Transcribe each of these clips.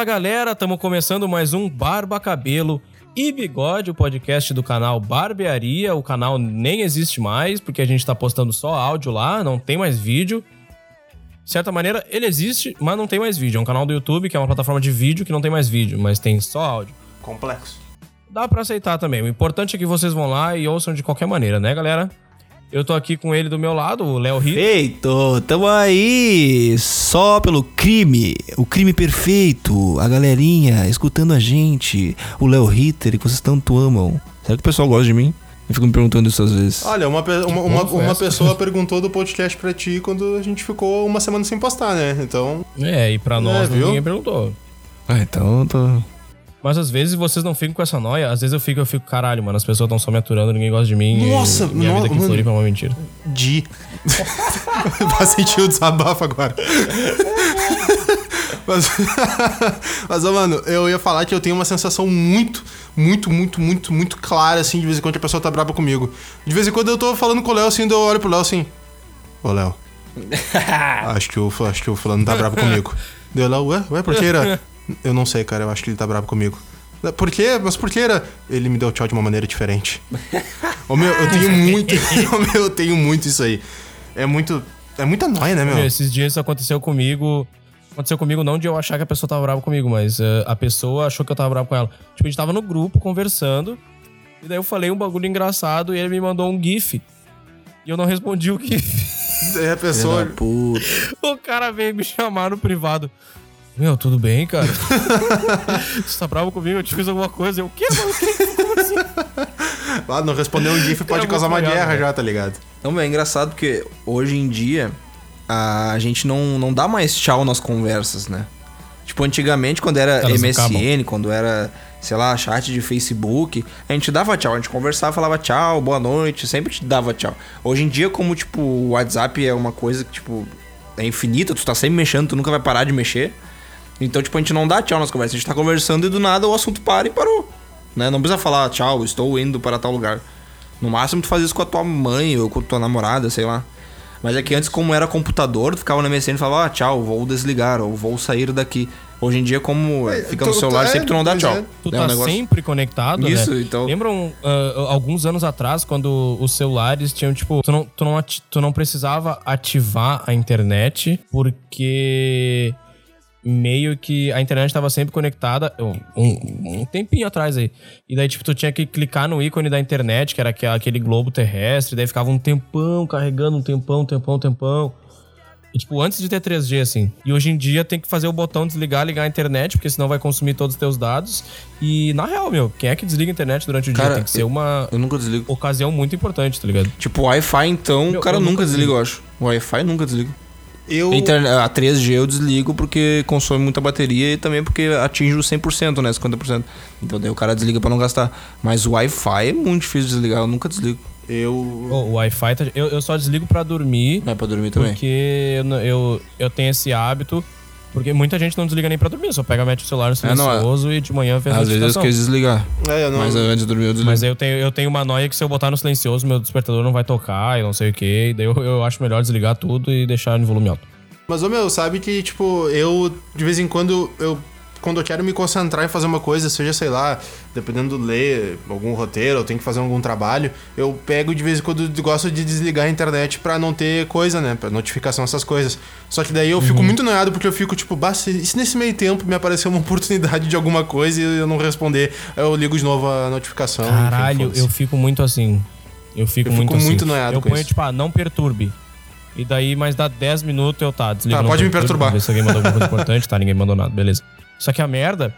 Fala galera, estamos começando mais um Barba Cabelo e Bigode, o podcast do canal Barbearia. O canal nem existe mais porque a gente tá postando só áudio lá, não tem mais vídeo. De certa maneira, ele existe, mas não tem mais vídeo. É um canal do YouTube que é uma plataforma de vídeo que não tem mais vídeo, mas tem só áudio. Complexo. Dá pra aceitar também. O importante é que vocês vão lá e ouçam de qualquer maneira, né, galera? Eu tô aqui com ele do meu lado, o Léo Rito. Feito! Tamo aí! Só pelo crime, o crime perfeito, a galerinha escutando a gente, o Léo Ritter que vocês tanto amam. Será que o pessoal gosta de mim? Eu fico me perguntando isso às vezes. Olha, uma, uma, uma, uma pessoa perguntou do podcast pra ti quando a gente ficou uma semana sem postar, né? Então, É, e pra nós viu? ninguém perguntou. Ah, então eu tô. Mas às vezes vocês não ficam com essa noia, às vezes eu fico, eu fico, caralho, mano, as pessoas estão só me aturando, ninguém gosta de mim. Nossa, e minha no- vida aqui em mano. Floripa é uma mentira. Di. Vai sentir o desabafo agora. Mas, mas, ó, mano, eu ia falar que eu tenho uma sensação muito, muito, muito, muito, muito clara, assim, de vez em quando a pessoa tá brava comigo. De vez em quando eu tô falando com o Léo, assim, daí eu olho pro Léo assim. Ô, Léo. acho, que o, acho que o fulano tá bravo comigo. Deu Léo, ué, ué, por que era? Eu não sei, cara, eu acho que ele tá bravo comigo. Por quê? Mas por que era? Ele me deu tchau de uma maneira diferente. Ô meu, eu tenho muito. Ô meu, eu tenho muito isso aí. É muito. É muita nóia, né, meu? Meu, Esses dias isso aconteceu comigo. Aconteceu comigo não de eu achar que a pessoa tava brava comigo, mas eh, a pessoa achou que eu tava bravo com ela. Tipo, a gente tava no grupo conversando, e daí eu falei um bagulho engraçado e ele me mandou um GIF. E eu não respondi o GIF. É a pessoa. O cara veio me chamar no privado. Meu, tudo bem, cara? Você tá bravo comigo? Eu te fiz alguma coisa? Eu, o quê, mano? Que- Como assim? Ah, não respondeu um GIF pode causar uma guerra né? já, tá ligado? Não, é engraçado porque hoje em dia a gente não, não dá mais tchau nas conversas, né? Tipo, antigamente, quando era Elas MSN, acabam. quando era, sei lá, chat de Facebook, a gente dava tchau, a gente conversava, falava tchau, boa noite, sempre te dava tchau. Hoje em dia, como, tipo, o WhatsApp é uma coisa que, tipo, é infinita, tu tá sempre mexendo, tu nunca vai parar de mexer. Então, tipo, a gente não dá tchau nas conversas, a gente tá conversando e do nada o assunto para e parou. Né? Não precisa falar tchau, estou indo para tal lugar. No máximo tu faz isso com a tua mãe ou com a tua namorada, sei lá. Mas é que antes, como era computador, tu ficava na MSN e falava, ah, tchau, vou desligar, ou vou sair daqui. Hoje em dia, como É, fica tu- no celular, tu- sempre tu não dá é, tchau. é. Tu É tá negócio- sempre conectado, Isso, né? então- Lembram ah, alguns anos atrás, quando os celulares tinham, tipo... Tu não, tu, não, ati- tu não precisava ativar a internet, porque... Meio que a internet tava sempre conectada um, um tempinho atrás aí. E daí, tipo, tu tinha que clicar no ícone da internet, que era aquele- globo terrestre, daí ficava um tempão carregando, um tempão, um tempão, um tempão. E, tipo, antes de ter 3G, assim. E hoje em dia tem que fazer o botão desligar, ligar a internet, porque senão vai consumir todos os teus dados. E, na real, meu, quem é que desliga a internet durante o dia? Cara, Tem que ser uma Eu nunca desligo. ocasião muito importante, tá ligado? Tipo, Wi-Fi, então, Meu, o cara eu nunca nunca desliga, eu acho. O Wi-Fi nunca desliga. Eu. A internet- A 3G eu desligo porque consome muita bateria e também porque atinge o 100%, né? 50%. Então daí o cara desliga pra não gastar. Mas o Wi-Fi é muito difícil de desligar, eu nunca desligo. Eu. Ô, o Wi-Fi, tá- eu, eu só desligo pra dormir, Não é pra dormir também. porque eu, eu, eu tenho esse hábito. Porque muita gente não desliga nem pra dormir, só pega, mete o celular no É, não, é. silencioso e de manhã fez a Às vezes eu esqueço de desligar. É, eu não. Mas antes de dormir eu desligo. Mas eu tenho, eu tenho uma noia que se eu botar no silencioso, meu despertador não vai tocar e não sei o que. E daí eu, eu acho melhor desligar tudo e deixar no volume alto. Mas, ô meu, sabe que, tipo, eu, de vez em quando, eu. Quando eu quero me concentrar em fazer uma coisa, seja, sei lá, dependendo de ler algum roteiro, eu tenho que fazer algum trabalho, eu pego de vez em quando gosto de desligar a internet pra não ter coisa, né? Pra notificação, essas coisas. Só que daí eu fico muito noiado porque eu fico, tipo, bah, se, se nesse meio tempo me aparecer uma oportunidade de alguma coisa e eu não responder, eu ligo de novo a notificação. enfim, Caralho, foda-se. eu fico muito assim. Eu fico Eu muito fico assim. muito noiado Eu ponho, isso. tipo, ah, não perturbe. E daí, mais dá 10 minutos eu tá, desliga. Tá, pode me perturbar. Ver se alguém mandou alguma coisa importante, tá? Ninguém mandou nada, beleza. Só que a merda.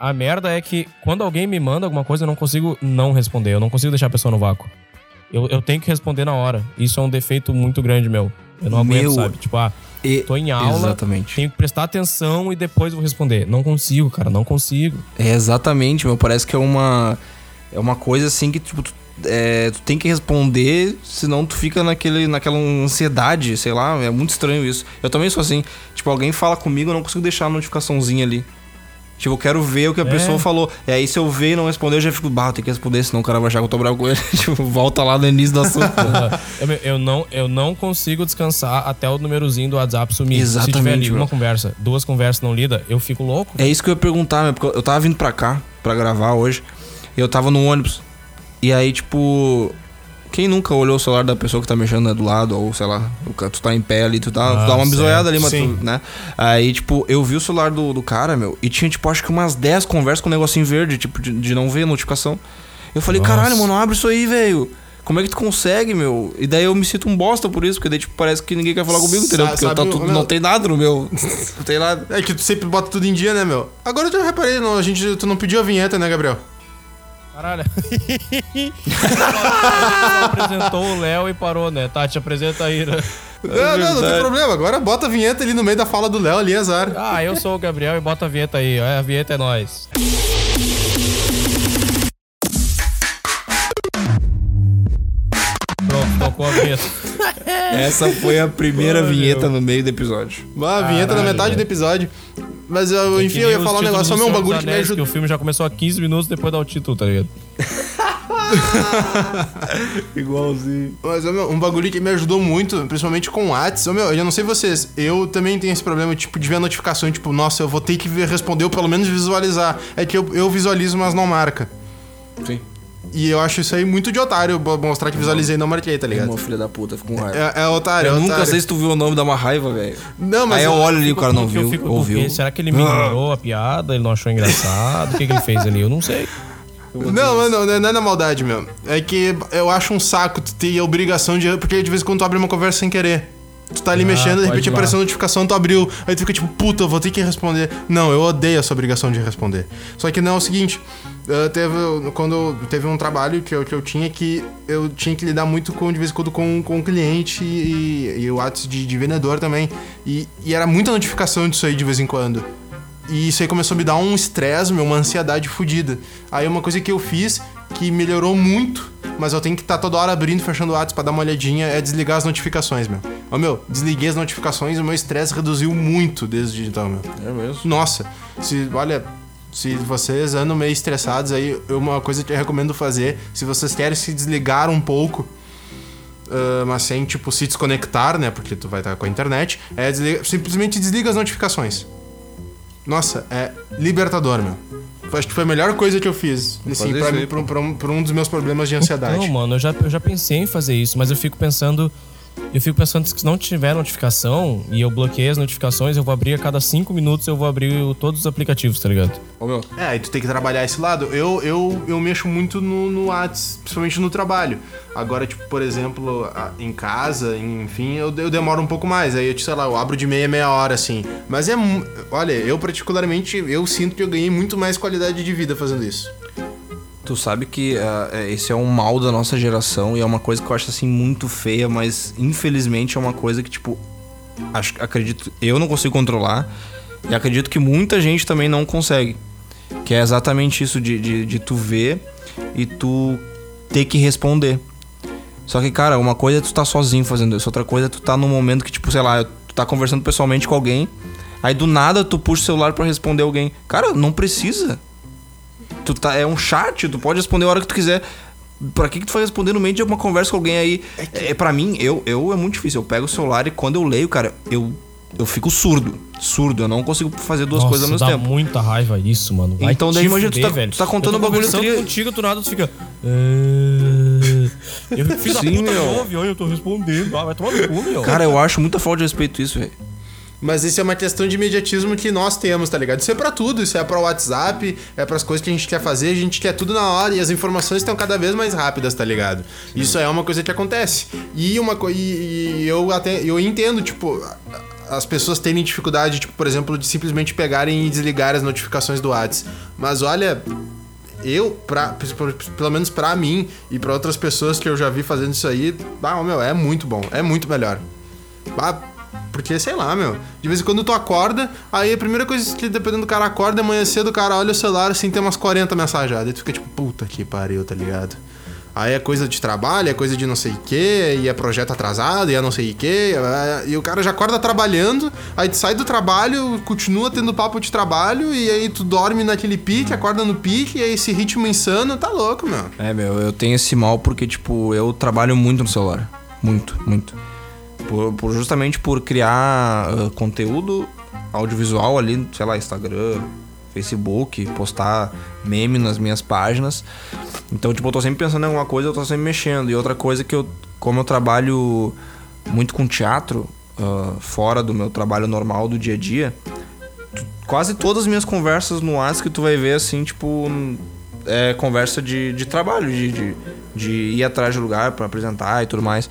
A merda é que quando alguém me manda alguma coisa, eu não consigo não responder. Eu não consigo deixar a pessoa no vácuo. Eu, eu tenho que responder na hora. Isso é um defeito muito grande meu. Eu não aguento, Meu, sabe? Tipo, ah, E- tô em aula, Exatamente. tenho que prestar atenção e depois vou responder. Não consigo, cara, não consigo. É exatamente, meu. Parece que é uma. É uma coisa assim que, tipo, tu, é, tu tem que responder, senão tu fica naquele, naquela ansiedade, sei lá. É muito estranho isso. Eu também sou assim. Tipo, alguém fala comigo, eu não consigo deixar a notificaçãozinha ali. Tipo, eu quero ver o que a É. pessoa falou. E aí, se eu ver e não responder, eu já fico, bah, tenho que responder, senão o cara vai achar que eu tô bravo com ele. tipo, volta lá no início do assunto. eu, eu não, eu não consigo descansar até o númerozinho do WhatsApp sumir. Se Exatamente, tiver ali uma conversa, duas conversas não lidas, eu fico louco. É isso que eu ia perguntar, meu, porque eu tava vindo pra cá, pra gravar hoje, e eu tava no ônibus. E aí, tipo. Quem nunca olhou o celular da pessoa que tá mexendo né, do lado, ou sei lá, tu tá em pé ali, tu, tá, tu Ah, dá uma bisoiada ali, mas Sim. tu, né? Aí, tipo, eu vi o celular do, do cara, meu, e tinha, tipo, acho que umas 10 conversas com um negocinho verde, tipo, de, de não ver notificação. Eu falei, Nossa. caralho, mano, abre isso aí, velho. Como é que tu consegue, meu? E daí eu me sinto um bosta por isso, porque daí, tipo, parece que ninguém quer falar comigo, entendeu? Porque eu sabe tá o- tudo, meu- não tem nada no meu. não tem nada. É que tu sempre bota tudo em dia, né, meu? Agora eu já reparei, não, a gente, tu não pediu a vinheta, né, Gabriel? Caralho. apresentou o Léo e parou, né? Tati, apresenta aí, né? não, não, não tem problema. Agora bota a vinheta ali no meio da fala do Léo ali, azar. Ah, eu sou o Gabriel e bota a vinheta aí. A vinheta é nós. A vinheta. Essa foi a primeira vinheta meu. no meio do episódio. Ah, a vinheta na Caralho, metade velho. do episódio. Mas eu, enfim, eu ia falar um negócio, só meu, um bagulho que me que o filme já começou há 15 minutos depois de dar o título, tá ligado? Igualzinho. Mas, ô, meu, um bagulho que me ajudou muito, principalmente com o Whats, ô, meu, eu não sei vocês, eu também tenho esse problema, tipo, de ver a notificação, tipo, nossa, eu vou ter que ver- responder ou pelo menos visualizar. É que eu, eu visualizo, mas não marca. Sim. E eu acho isso aí muito de otário, mostrar que visualizei e não marquei, tá ligado? Irmão, filha da puta, fico com raiva. É, é otário, eu é nunca otário. sei se tu viu o nome, dá uma raiva, velho. Não, mas Aí eu olho ali, o cara não viu, fico, ouviu. porque Será que ele me ignorou a piada? Ele não achou engraçado? O que, que ele fez ali? Eu não sei. Não, mano, não, não é na maldade, meu. É que eu acho um saco tu ter a obrigação de. Porque de vez em quando tu abre uma conversa sem querer. Tu tá ali Ah, mexendo, de repente apareceu a notificação, tu abriu. Aí tu fica tipo, puta, eu vou ter que responder. Não, eu odeio essa obrigação de responder. Só que não é o seguinte. Teve, quando teve um trabalho que eu, que eu tinha que eu tinha que lidar muito com, de vez em quando, com, com o cliente e, e o ato de, de vendedor também. E, e era muita notificação disso aí de vez em quando. E isso aí começou a me dar um estresse, meu, uma ansiedade fodida. Aí uma coisa que eu fiz que melhorou muito, mas eu tenho que estar toda hora abrindo e fechando o WhatsApp pra dar uma olhadinha, é desligar as notificações, meu. Ô, meu, desliguei as notificações e o meu estresse reduziu muito desde então, meu. É mesmo. Nossa, se, olha, se vocês andam meio estressados aí, uma coisa que eu recomendo fazer, se vocês querem se desligar um pouco, ah, mas sem, tipo, se desconectar, né, porque tu vai estar com a internet, é desliga- simplesmente desliga as notificações. Nossa, é libertador, meu. Acho que foi a melhor coisa que eu fiz, assim, pra, aí, pra, um- pra um, pra um dos meus problemas de ansiedade. Não, mano, eu já, eu já pensei em fazer isso, mas eu fico pensando. Eu fico pensando que se não tiver notificação e eu bloqueei as notificações, eu vou abrir a cada 5 minutos, eu vou abrir o- todos os aplicativos, tá ligado? Ô, meu, É, aí tu tem que trabalhar esse lado. Eu, eu, eu mexo muito no, no Whats, principalmente no trabalho. Agora, tipo, por exemplo, em casa, enfim, eu, eu demoro um pouco mais. Aí, eu, sei lá, eu abro de meia, meia hora, assim. Mas é... Olha, eu particularmente, eu sinto que eu ganhei muito mais qualidade de vida fazendo isso. Tu sabe que é, esse é um mal da nossa geração e é uma coisa que eu acho assim muito feia, mas infelizmente é uma coisa que, tipo, acho, acredito, eu não consigo controlar e acredito que muita gente também não consegue. Que é exatamente isso de, de, de tu ver e tu ter que responder. Só que, cara, uma coisa é tu tá sozinho fazendo isso, outra coisa é tu tá num momento que, tipo, sei lá, tu tá conversando pessoalmente com alguém, aí do nada tu puxa o celular pra responder alguém. Cara, não precisa. Tu tá, é um chat, tu pode responder a hora que tu quiser. Pra que, que tu vai responder no meio de uma conversa com alguém aí? É, pra mim, eu, eu é muito difícil. Eu pego o celular e quando eu leio, cara, eu, eu fico surdo. Surdo, eu não consigo fazer duas Nossa, coisas ao mesmo dá tempo. muita raiva isso, mano. Vai Então, daí imagina, tu tá- velho. tu tá contando eu tô um bagulho tri- contigo, do nada tu fica... "Ah". Eu fiz a Sim, puta meu. não ouve, olha, eu tô respondendo. Ah, vai tomar no cu, meu. Cara, eu acho muita falta de respeito isso, velho. Mas isso é uma questão de imediatismo que nós temos, tá ligado? Isso é pra tudo, isso é pra WhatsApp, é pras coisas que a gente quer fazer, a gente quer tudo na hora e as informações estão cada vez mais rápidas, tá ligado? Isso é uma coisa que acontece. E uma co- e, e eu até eu entendo, tipo, as pessoas terem dificuldade, tipo, por exemplo, de simplesmente pegarem e desligar as notificações do WhatsApp. Mas olha, eu, pra, pelo menos pra mim e pra outras pessoas que eu já vi fazendo isso aí, ah, meu, é muito bom, é muito melhor. Ah, porque, sei lá, meu. De vez em quando tu acorda, aí a primeira coisa que dependendo do cara acorda, amanhã cedo o cara olha o celular assim, tem umas 40 mensagens. Daí tu fica tipo, puta que pariu, tá ligado? Aí é coisa de trabalho, é coisa de não sei o que, e é projeto atrasado, e é não sei o que, e o cara já acorda trabalhando, aí tu sai do trabalho, continua tendo papo de trabalho, e aí tu dorme naquele pique, acorda no pique, e aí esse ritmo insano, tá louco, meu. É, meu, eu tenho esse mal porque, tipo, eu trabalho muito no celular. Muito, muito. Por, por- justamente por criar ah, conteúdo audiovisual ali, sei lá, Instagram, Facebook, postar meme nas minhas páginas. Então, tipo, eu tô sempre pensando em alguma coisa, eu tô sempre mexendo. E outra coisa que eu, como eu trabalho muito com teatro, ah, fora do meu trabalho normal do dia a dia, quase todas as minhas conversas no WhatsApp que tu vai ver, assim, tipo, é conversa de, de trabalho, de, de, de ir atrás de lugar pra apresentar e tudo mais.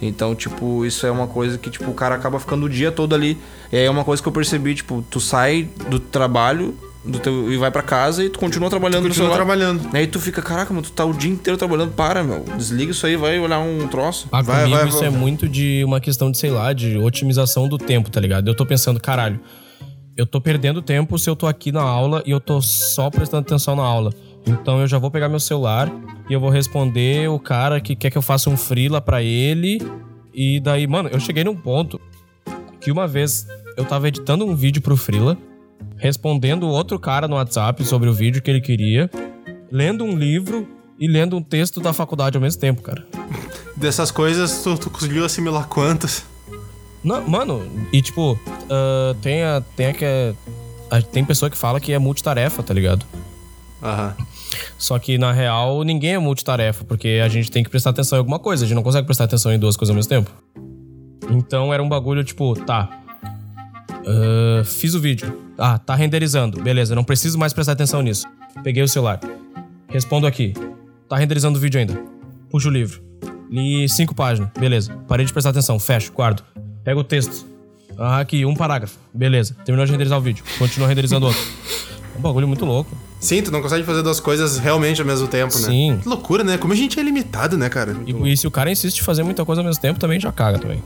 Então, tipo, isso é uma coisa que, tipo, o cara acaba ficando o dia todo ali. E aí é uma coisa que eu percebi, tipo, tu sai do trabalho do teu, e vai pra casa e tu continua trabalhando no Continua celular. trabalhando. Aí tu fica, caraca, mano, tu tá o dia inteiro trabalhando, para, meu. Desliga isso aí, vai olhar um troço. Ah, Vai, comigo vai, isso vai. é muito de uma questão de, sei lá, de otimização do tempo, tá ligado? Eu tô pensando, caralho, eu tô perdendo tempo se eu tô aqui na aula e eu tô só prestando atenção na aula. Então eu já vou pegar meu celular e eu vou responder o cara que quer que eu faça um freela pra ele. E daí, mano, eu cheguei num ponto que uma vez eu tava editando um vídeo pro freela, respondendo outro cara no WhatsApp sobre o vídeo que ele queria, lendo um livro e lendo um texto da faculdade ao mesmo tempo, cara. Dessas coisas, tu, tu conseguiu assimilar quantas? Não, mano, e tipo, ah, tem a. Tem a que é. a- Tem pessoa que fala que é multitarefa, tá ligado? Aham. Só que na real ninguém é multitarefa, porque a gente tem que prestar atenção em alguma coisa, a gente não consegue prestar atenção em duas coisas ao mesmo tempo. Então era um bagulho tipo, tá. ah, fiz o vídeo. Ah, tá renderizando. Beleza, não preciso mais prestar atenção nisso. Peguei o celular. Respondo aqui. Tá renderizando o vídeo ainda. Puxo o livro. Li cinco páginas. Beleza. Parei de prestar atenção. Fecho, guardo. Pego o texto. Ah, aqui, um parágrafo. Beleza. Terminou de renderizar o vídeo. Continua renderizando outro. Um bagulho muito louco. Sim, tu não consegue fazer duas coisas realmente ao mesmo tempo, né? Sim. Que loucura, né? Como a gente é limitado, né, cara? E, e se o cara insiste em fazer muita coisa ao mesmo tempo, também já caga também.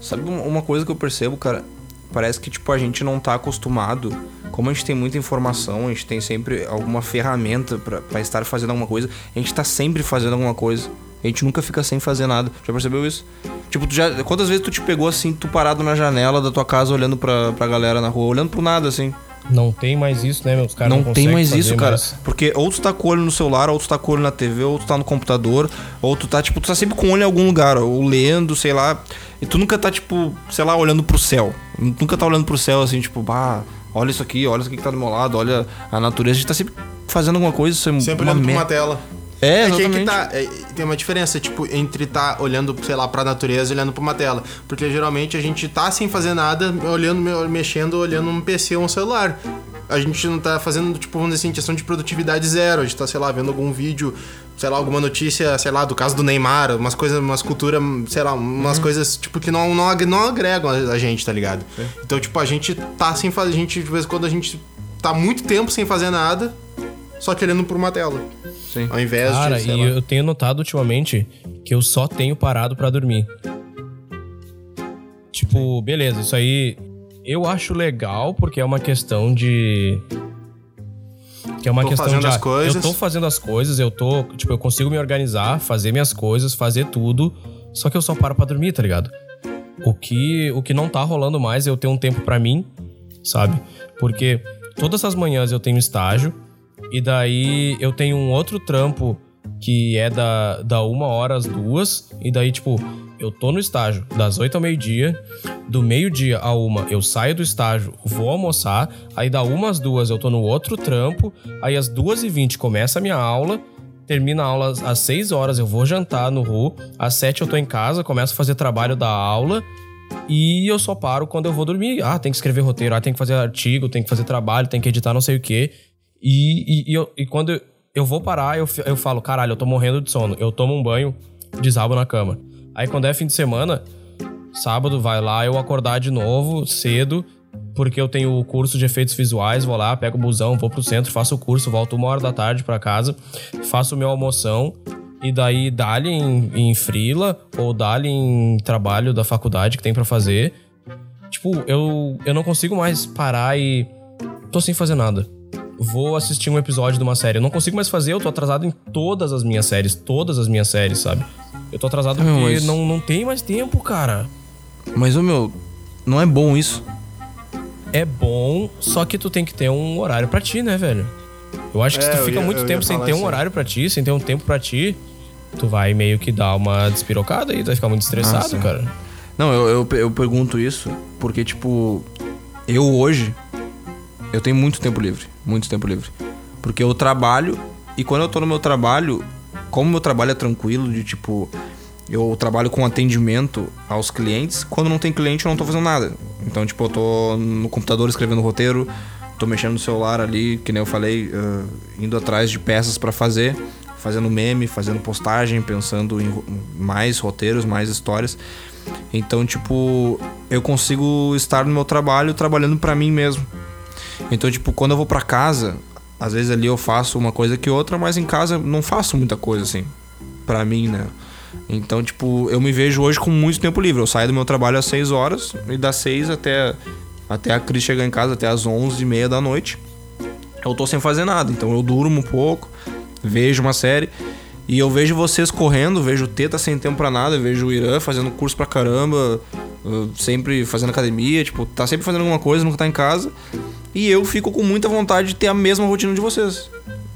Sabe uma coisa que eu percebo, cara? Parece que, tipo, a gente não tá acostumado. Como a gente tem muita informação, a gente tem sempre alguma ferramenta pra, pra estar fazendo alguma coisa, a gente tá sempre fazendo alguma coisa. A gente nunca fica sem fazer nada. Já percebeu isso? Tipo, tu já, quantas vezes tu te pegou assim, tu parado na janela da tua casa olhando pra, pra galera na rua, olhando pro nada, assim? Não tem mais isso, né, meus caras? não tem conseguem mais isso, cara. mais. Porque ou tu tá com o olho no celular, ou tu tá com o olho na TV, ou tu tá no computador, ou tu tá, tipo, tu tá sempre com o olho em algum lugar, ou lendo, sei lá. E tu nunca tá, tipo, sei lá, olhando pro céu. Nunca tá olhando pro céu assim, tipo, bah, olha isso aqui, olha isso aqui que tá do meu lado, olha a natureza. A gente tá sempre fazendo alguma coisa, isso é Sempre uma olhando pra mer- uma tela. É, É que aí que tá. é, tem uma diferença, tipo, entre tá olhando, sei lá, pra natureza e olhando pra uma tela. Porque geralmente a gente tá sem fazer nada, olhando, me- mexendo, olhando um PC ou um celular. A gente não tá fazendo, tipo, vamos dizer assim, questão de produtividade zero. A gente tá, sei lá, vendo algum vídeo, sei lá, alguma notícia, sei lá, do caso do Neymar, umas coisas, umas culturas, sei lá, umas Uhum. coisas, tipo, que não, não, não agregam a, a gente, tá ligado? Então, tipo, a gente tá sem fazer. A gente, de vez em quando, a gente tá muito tempo sem fazer nada, só que olhando por uma tela. Sim. Ao invés Cara, de. sei e lá. eu tenho notado ultimamente que eu só tenho parado pra dormir. Tipo, beleza, isso aí eu acho legal porque é uma questão de. Que é uma Tô questão fazendo de. as ah, coisas. Eu tô fazendo as coisas, eu tô. Tipo, eu consigo me organizar, fazer minhas coisas, fazer tudo. Só que eu só paro pra dormir, tá ligado? O que, o que não tá rolando mais é eu ter um tempo pra mim, sabe? Porque todas as manhãs eu tenho estágio, e daí eu tenho um outro trampo que é da, da uma hora às duas, e daí, tipo, eu tô no estágio das oito ao meio-dia, do meio-dia a uma eu saio do estágio, vou almoçar, aí da uma às duas eu tô no outro trampo, aí às duas e vinte começa a minha aula, termina a aula às 6 horas, eu vou jantar no RU. Às 7 eu tô em casa, começo a fazer trabalho da aula. E eu só paro quando eu vou dormir. Ah, tem que escrever roteiro, ah, tem que fazer artigo, tem que fazer trabalho, tem que editar não sei o quê. E, e, e eu- e quando eu, vou parar, eu, eu falo, caralho, eu tô morrendo de sono. Eu tomo um banho, desabo na cama. Aí quando é fim de semana, sábado vai lá eu acordar de novo, cedo, porque eu tenho o curso de efeitos visuais, vou lá, pego o busão, vou pro centro, faço o curso, volto uma hora da tarde pra casa, faço o meu almoção e daí dá-lhe em, em frila ou dá-lhe em trabalho da faculdade que tem pra fazer. Tipo, eu, eu não consigo mais parar e tô sem fazer nada. Vou assistir um episódio de uma série. Eu não consigo mais fazer, eu tô atrasado em todas as minhas séries, todas as minhas séries, sabe? Eu tô atrasado porque mas- não, não tem mais tempo, cara. Mas, ô meu, não é bom isso. É bom, só que tu tem que ter um horário pra ti, né, velho? Eu acho que se É, tu eu fica ia- muito tempo sem ter um horário pra ti, sem ter um tempo pra ti, tu vai meio que dar uma despirocada e tu vai ficar muito estressado, sim. cara. Não, eu, eu, eu pergunto isso porque, tipo, eu hoje, eu tenho muito tempo livre. Muito tempo livre. Porque eu trabalho e quando eu tô no meu trabalho, como meu trabalho é tranquilo, de tipo, eu trabalho com atendimento aos clientes, quando não tem cliente eu não tô fazendo nada. Então, tipo, eu tô no computador escrevendo roteiro, tô mexendo no celular ali, que nem eu falei, ah, indo atrás de peças pra fazer, fazendo meme, fazendo postagem, pensando em mais roteiros, mais histórias. Então, tipo, eu consigo estar no meu trabalho trabalhando pra mim mesmo. Então, tipo, quando eu vou pra casa, às vezes ali eu faço uma coisa que outra, mas em casa não faço muita coisa assim, pra mim, né? Então, tipo, eu me vejo hoje com muito tempo livre. Eu saio do meu trabalho às 6 horas e das 6 até, até a Cris chegar em casa, até às 11 e meia da noite. Eu tô sem fazer nada. Então eu durmo um pouco, vejo uma série. E eu vejo vocês correndo, vejo o Teta sem tempo pra nada, vejo o Irã fazendo curso pra caramba, uh, sempre fazendo academia, tipo, tá sempre fazendo alguma coisa, nunca tá em casa. E eu fico com muita vontade de ter a mesma rotina de vocês.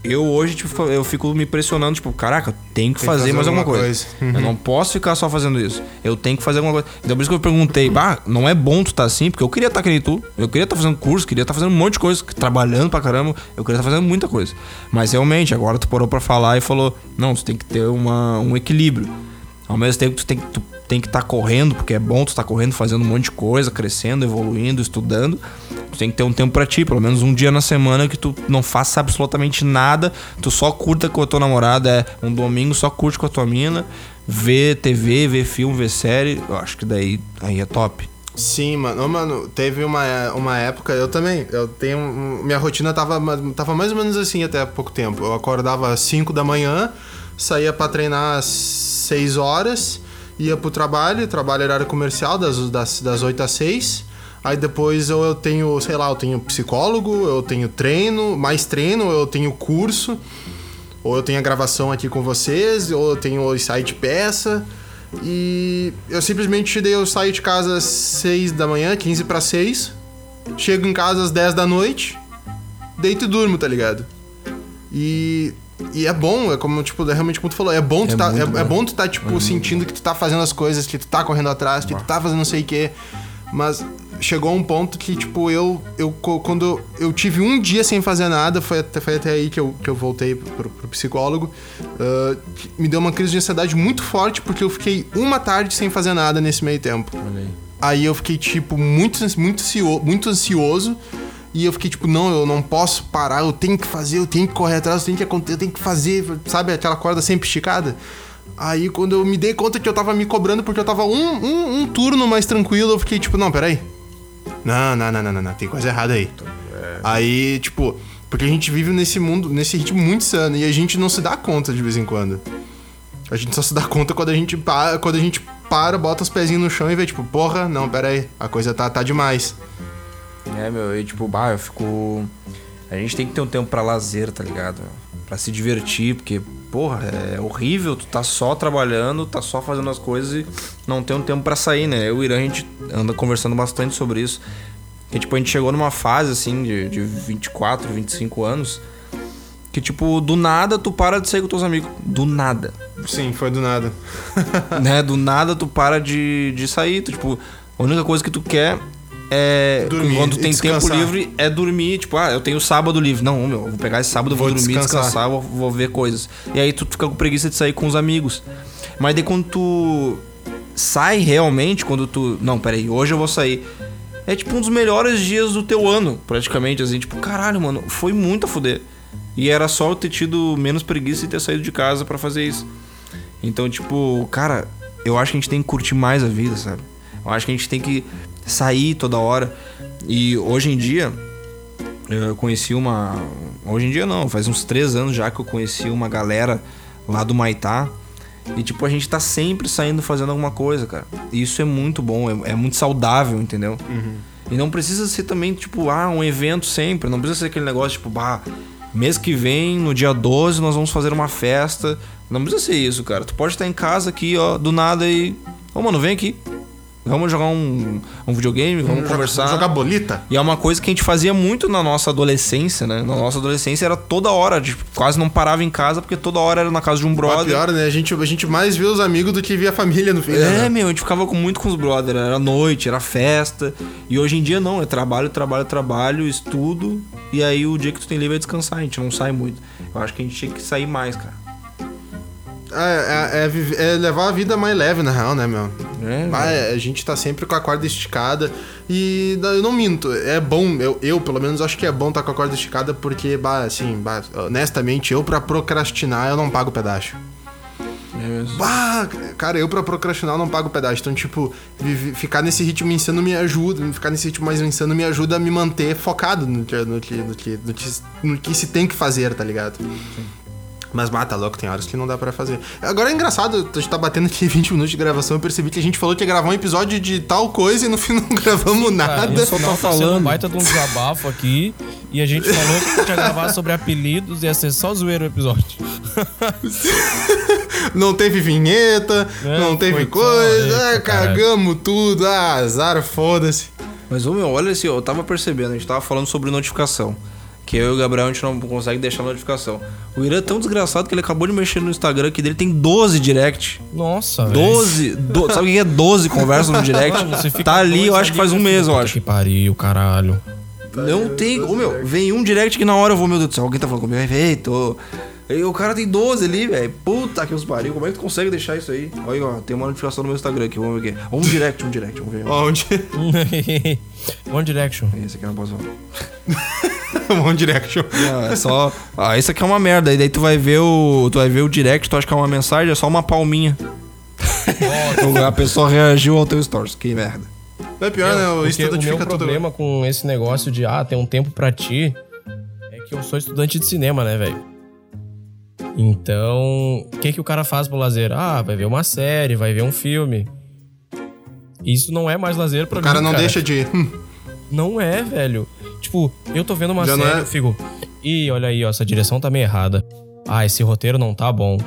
Eu hoje, tipo, eu fico me pressionando, tipo, caraca, tenho que Tem que fazer, fazer mais alguma alguma coisa. coisa. Eu não posso ficar só fazendo isso. Eu tenho que fazer alguma coisa. Então por isso que eu perguntei, bah, não é bom tu estar assim, porque eu queria estar que nem tu. Eu queria estar fazendo curso, queria estar fazendo um monte de coisa, trabalhando pra caramba. Eu queria estar fazendo muita coisa. Mas realmente, agora tu parou pra falar e falou, não, tu tem que ter uma, um equilíbrio. Ao mesmo tempo, tu tem que tu tem que estar correndo, porque é bom tu estar correndo, fazendo um monte de coisa, crescendo, evoluindo, estudando. Tu tem que ter um tempo pra ti, pelo menos um dia na semana que tu não faça absolutamente nada, tu só curta com a tua namorada, é um domingo só curte com a tua mina, vê TV, vê filme, vê série. Eu acho que daí aí é top. Sim, mano. Mano, teve uma, uma época, eu também, eu tenho. Minha rotina tava, tava mais ou menos assim até há pouco tempo. Eu acordava às 5 da manhã, saía pra treinar às 6 horas, ia pro trabalho, trabalho área comercial, das, das, das 8 às 6. Aí depois eu, eu tenho, sei lá, eu tenho psicólogo, eu tenho treino, mais treino, eu tenho curso, ou eu tenho a gravação aqui com vocês, ou eu tenho o de peça. E eu simplesmente daí eu saio de casa às 6 da manhã, 15 para 6. Chego em casa às 10 da noite, deito e durmo, tá ligado? E e é bom, é como tipo, é realmente como tu falou, é bom tu É tá, é, é bom. bom tu tá tipo sentindo que tu tá fazendo as coisas, que tu tá correndo atrás, que tu tá fazendo não sei o quê. Mas chegou um ponto que tipo eu eu quando eu tive um dia sem fazer nada, foi até, foi até aí que eu, que eu voltei pro, pro psicólogo. que me deu uma crise de ansiedade muito forte porque eu fiquei uma tarde sem fazer nada nesse meio tempo. Aí. Eu fiquei, tipo, muito, muito, ansio- muito ansioso. E eu fiquei, tipo, não, eu não posso parar, eu tenho que fazer, eu tenho que correr atrás, eu tenho que acontecer, eu tenho que fazer, sabe? Aquela corda sempre esticada. Aí quando eu me dei conta que eu tava me cobrando porque eu tava um, um, um turno mais tranquilo, eu fiquei, tipo, não, peraí. Não, não, não, não, não, não, tem coisa errada aí. Aí, tipo, porque a gente vive nesse mundo, nesse ritmo muito insano e a gente não se dá conta de vez em quando. A gente só se dá conta quando a gente para, quando a gente para, bota os pezinhos no chão e vê, tipo, porra, não, pera aí, a coisa tá, tá demais. É, meu, e tipo, bah, eu fico. A gente tem que ter um tempo pra lazer, tá ligado? Pra se divertir, porque, porra, é horrível, tu tá só trabalhando, tá só fazendo as coisas e não tem um tempo pra sair, né? Eu e o Irã, a gente anda conversando bastante sobre isso. Que, tipo, a gente chegou numa fase, assim, de, de 24, 25 anos, que, tipo, do nada tu para de sair com teus amigos. Do nada. Sim, foi do nada. né? Do nada tu para de, de sair. Tu, tipo, a única coisa que tu quer é. Dormir quando tem tempo livre, é dormir. Tipo, ah, eu tenho sábado livre. Não, meu, eu vou pegar esse sábado, vou, Vou dormir, descansar. descansar, vou, vou ver coisas. E aí tu fica com preguiça de sair com os amigos. Mas daí quando tu sai realmente, quando tu. Não, peraí, hoje eu vou sair. É tipo um dos melhores dias do teu ano, praticamente, assim, tipo, caralho, mano, foi muito a fuder. E era só eu ter tido menos preguiça e ter saído de casa pra fazer isso. Então, tipo, cara, eu acho que a gente tem que curtir mais a vida, sabe? Eu acho que a gente tem que sair toda hora. E hoje em dia, eu conheci uma. Hoje em dia não, faz uns três anos já que eu conheci uma galera lá do Maitá. E, tipo, a gente tá sempre saindo fazendo alguma coisa, cara. E isso é muito bom, é, é muito saudável, entendeu? E não precisa ser também, tipo, ah, um evento sempre. Não precisa ser aquele negócio, tipo, bah, mês que vem, no dia 12, nós vamos fazer uma festa. Não precisa ser isso, cara. Tu pode estar em casa aqui, ó, do nada e. Ô, mano, vem aqui. Vamos jogar um, um videogame, vamos, conversar. Jogar bolita? E é uma coisa que a gente fazia muito na nossa adolescência, né? Na nossa adolescência era toda hora, tipo, quase não parava em casa porque toda hora era na casa de um brother. pior, né? A gente, a gente mais vê os amigos do que via a família no fim. É, né? meu, a gente ficava muito com os brothers. Era noite, era festa. E hoje em dia não, é trabalho, trabalho, trabalho, estudo. E aí o dia que tu tem livre é descansar, a gente não sai muito. Eu acho que a gente tinha que sair mais, cara. É, é- é é levar a vida mais leve, na real, né, meu? É, Mas a gente tá sempre com a corda esticada. E eu não minto, é bom, eu, eu pelo menos acho que é bom estar com a corda esticada, porque, bah, assim, bah, honestamente, eu pra procrastinar eu não pago pedaço. É mesmo. Bah, cara, eu pra procrastinar eu não pago pedaço. Então, tipo, ficar nesse ritmo insano me ajuda. Ficar nesse ritmo mais insano me ajuda a me manter focado no que, no que, no que, no que, no que se tem que fazer, tá ligado? Mas, tá louco, tem horas que não dá pra fazer. Agora é engraçado, a gente tá batendo aqui 20 minutos de gravação. Eu percebi que a gente falou que ia gravar um episódio de tal coisa e no fim não gravamos Cara, nada. o só tá falando. um baita de um desabafo aqui. E a gente falou que a gente ia gravar sobre apelidos e ia ser só zoeiro o episódio. Não teve vinheta, É, não teve coisa. ah, cagamos tudo. Ah, azar, foda-se. Mas, ô meu, olha assim, eu tava percebendo, a gente tava falando sobre notificação. Que eu e o Gabriel a gente não consegue deixar notificação. O Irã é tão desgraçado que ele acabou de mexer no Instagram que dele tem 12 direct. Nossa, velho. 12. do- sabe o que é 12 conversas no direct? Mano, Tá ali, eu acho que faz um mês, eu acho. Que pariu, caralho. Não tem. Ô meu, vem um direct que na hora eu vou, meu Deus do céu, alguém tá falando comigo, feito. E o cara tem 12 ali, velho. Puta que os pariu. Como é que tu consegue deixar isso aí? Olha aí, ó, tem uma notificação no meu Instagram aqui, vamos ver aqui. Um direct, um direct, vamos ver. Onde? One Direction. Esse aqui eu não posso falar. One Direction. Não, é só. Ah, isso aqui é uma merda. E daí tu vai ver o. Tu vai ver o direct, tu acha que é uma mensagem, é só uma palminha. a pessoa reagiu ao teu stories. Que merda. Não é pior, né? O Insta o meu tudo. problema com esse negócio de, ah, tem um tempo pra ti, é que eu sou estudante de cinema, né, velho? Então, o que que o cara faz pro lazer? Ah, vai ver uma série, vai ver um filme. Isso não é mais lazer pra O mim, cara não deixa de. Não é, velho. Tipo, eu tô vendo uma Já série é? eu fico... Ih, olha aí, ó, essa direção tá meio errada. Ah, esse roteiro não tá bom.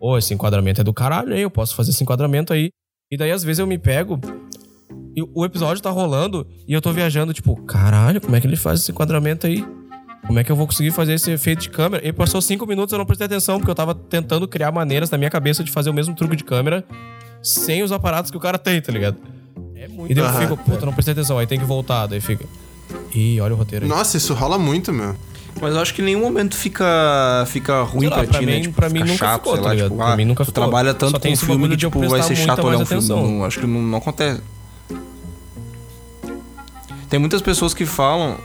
Ô, esse enquadramento é do caralho aí, eu posso fazer esse enquadramento aí. E daí, às vezes, eu me pego... E o episódio tá rolando e eu tô viajando, tipo, caralho, como é que ele faz esse enquadramento aí? Como é que eu vou conseguir fazer esse efeito de câmera? E passou cinco minutos eu não prestei atenção, porque eu tava tentando criar maneiras na minha cabeça de fazer o mesmo truque de câmera sem os aparatos que o cara tem, tá ligado? É muito. E daí eu fico, puta, não prestei atenção, aí tem que voltar, daí fica. Ih, olha o roteiro aí. Nossa, isso rola muito, meu. Mas eu acho que em nenhum momento fica, fica ruim lá, pra, pra ti, né? mim- Tipo, pra mim nunca chato, ficou, sei tá lá, ligado? tipo, Pra ah, mim nunca tu ficou. trabalha Só tanto tem com esse filme que, tipo, vai ser chato olhar um mais filme. atenção. Não, acho que não, não acontece. Tem muitas pessoas que falam.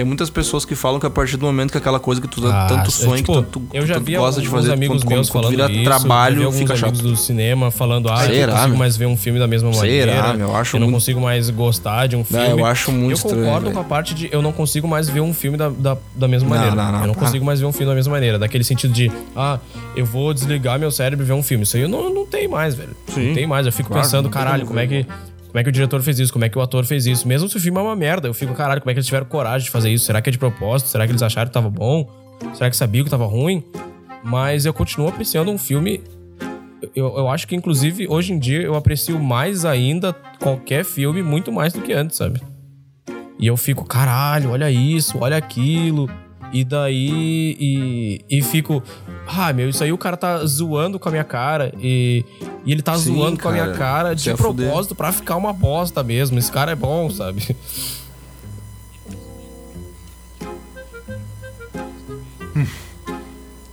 Tem muitas pessoas que falam que a partir do momento que aquela coisa que tu Ah, tanto é, sonha, tipo, que tu, eu já tanto vi gosta de fazer, amigos quando, meus quando, quando vira isso, trabalho, já vi fica chato. do cinema falando, ah, eu Será, não consigo meu? mais ver um filme da mesma Será, maneira. meu? Eu acho não muito- consigo mais gostar de um filme. eu acho muito Eu estranho, concordo velho. com a parte de eu não consigo mais ver um filme da, da, da mesma Não, maneira. não, não, eu não pá. consigo mais ver um filme da mesma maneira. Daquele sentido de, ah, eu vou desligar meu cérebro e ver um filme. Isso aí eu não, não tem mais, velho. Sim, não tem mais. Eu fico claro, pensando, não caralho, como é que. Como é que o diretor fez isso? Como é que o ator fez isso? Mesmo se o filme é uma merda, eu fico, caralho, como é que eles tiveram coragem de fazer isso? Será que é de propósito? Será que eles acharam que tava bom? Será que sabiam que tava ruim? Mas eu continuo apreciando um filme. Eu, eu acho que, inclusive, hoje em dia eu aprecio mais ainda qualquer filme, muito mais do que antes, sabe? E eu fico, caralho, olha isso, olha aquilo. E daí. E, e fico. Ah, meu, isso aí o cara tá zoando com a minha cara. E, e ele tá Sim, zoando com a minha cara. cara de é propósito pra ficar uma bosta mesmo. Esse cara é bom, sabe?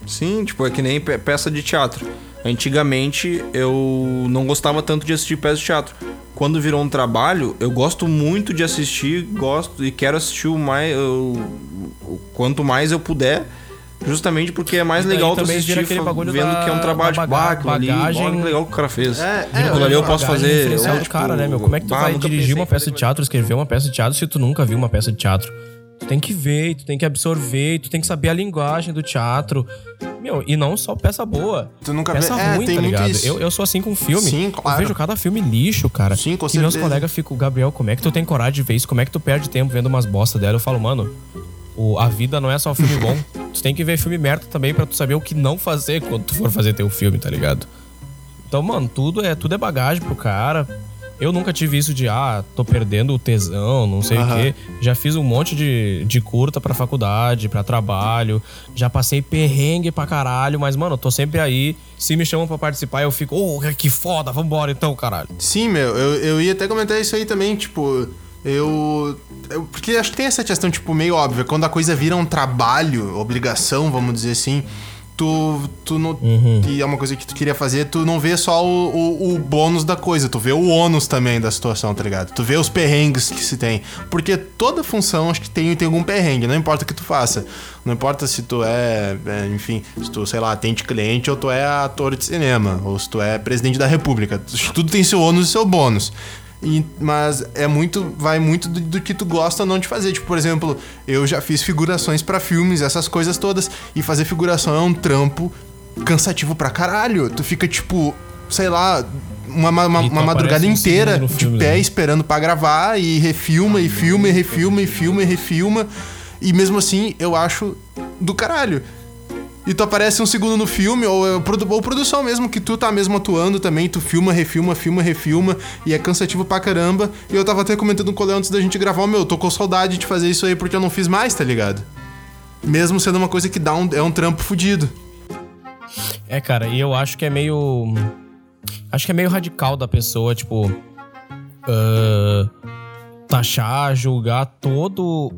Sim, tipo, é que nem pe- peça de teatro. Antigamente eu não gostava tanto de assistir peça de teatro. Quando virou um trabalho, eu gosto muito de assistir, gosto e quero assistir o mais. o quanto mais eu puder. Justamente porque é mais E legal tu também assistir vendo da- que é um trabalho tipo, ah, aquilo ali, bagagem- legal que o cara fez. É, aquilo ali eu posso fazer. é, do cara, né, meu? Como é que tu bah, vai dirigir uma peça de teatro, escrever uma peça de teatro se tu nunca viu uma peça de teatro? Tu tem que ver, tu tem que absorver, tu tem que saber a linguagem do teatro. Meu, e não só peça boa. Tu nunca peça vê- é, ruim, tem tá muito ligado? isso. Eu, eu sou assim com filme. Sim, claro. Eu vejo cada filme lixo, cara. Sim, com E meus certeza. colegas ficam, Gabriel, como é que tu tem coragem de ver isso? Como é que tu perde tempo vendo umas bosta dela? Eu falo, mano, o, a vida não é só filme bom. tu tem que ver filme merda também pra tu saber o que não fazer quando tu for fazer teu filme, tá ligado? Então, mano, tudo é, tudo é bagagem pro cara. Eu nunca tive isso de, ah, tô perdendo o tesão, não sei o Aham. quê. Já fiz um monte de, de curta pra faculdade, pra trabalho. Já passei perrengue pra caralho, mas, mano, eu tô sempre aí. Se me chamam pra participar, eu fico, ô, que foda, vambora então, caralho. Sim, meu, eu, eu ia até comentar isso aí também, tipo, eu, eu- Porque acho que tem essa questão, tipo, meio óbvia. Quando a coisa vira um trabalho, obrigação, vamos dizer assim, tu, tu não. Que é uma coisa que tu queria fazer, tu não vê só o, o, o bônus da coisa, tu vê o ônus também da situação, tá ligado? Tu vê os perrengues que se tem. Porque toda função acho que tem, tem algum perrengue, não importa o que tu faça. Não importa se tu é, é, enfim, se tu, sei lá, atende cliente ou tu é ator de cinema, ou se tu é presidente da república. Tudo tem seu ônus e seu bônus. E- mas é muito. Vai muito do, do que tu gosta ou não de fazer. Tipo, por exemplo, eu já fiz figurações pra filmes, essas coisas todas. E fazer figuração é um trampo cansativo pra caralho. Tu fica, tipo, sei lá, uma, uma, uma madrugada inteira de filme, pé né? esperando pra gravar e refilma e filma e refilma e filma e refilma. E mesmo assim, eu acho do caralho. E tu aparece um segundo no filme, ou, é ou produção mesmo, que tu tá mesmo atuando também, tu filma, refilma, filma, refilma, e é cansativo pra caramba. E eu tava até comentando com o Coléo antes da gente gravar, meu, eu tô com saudade de fazer isso aí porque eu não fiz mais, tá ligado? Mesmo sendo uma coisa que dá um, é um trampo fudido. É, cara, e eu acho que é meio. Acho que é meio radical da pessoa, tipo. ah, taxar, julgar todo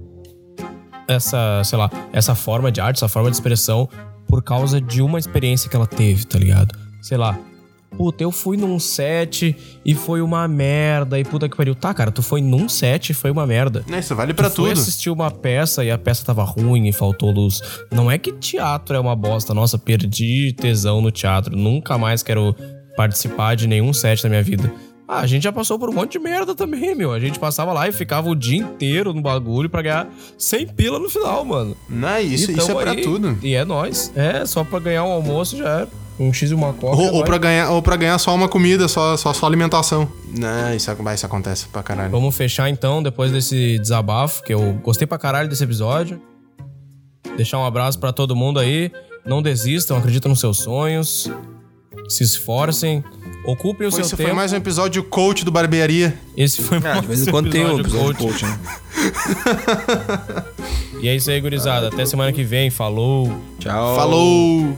essa, sei lá, essa forma de arte, essa forma de expressão por causa de uma experiência que ela teve, tá ligado? Sei lá. Puta, eu fui num set e foi uma merda. E puta que pariu. Tá, cara, tu foi num set e foi uma merda. Isso vale pra tu tudo. assistir uma peça e a peça tava ruim e faltou luz. Não é que teatro é uma bosta. Nossa, perdi tesão no teatro. Nunca mais quero participar de nenhum set da minha vida. Ah, a gente já passou por um monte de merda também, meu. A gente passava lá e ficava o dia inteiro no bagulho pra ganhar 100 pila no final, mano. Não, isso, E isso é tamo pra aí. tudo. E é nóis. É, só pra ganhar um almoço já era. Um X e uma coca. é Ou, ou, nóis. pra ganhar, ou pra ganhar só uma comida, só, só, só alimentação. Não, isso, isso acontece pra caralho. Vamos fechar então, depois desse desabafo, que eu gostei pra caralho desse episódio. Deixar um abraço pra todo mundo aí. Não desistam, acreditem nos seus sonhos. Se esforcem. Ocupem o seu Esse tempo. foi mais um episódio coach do Barbearia. Esse foi Ah, mais de vez em quando tem um episódio coach. coach, né? E é isso aí, gurizada. Até semana que vem. Falou. Tchau. Falou!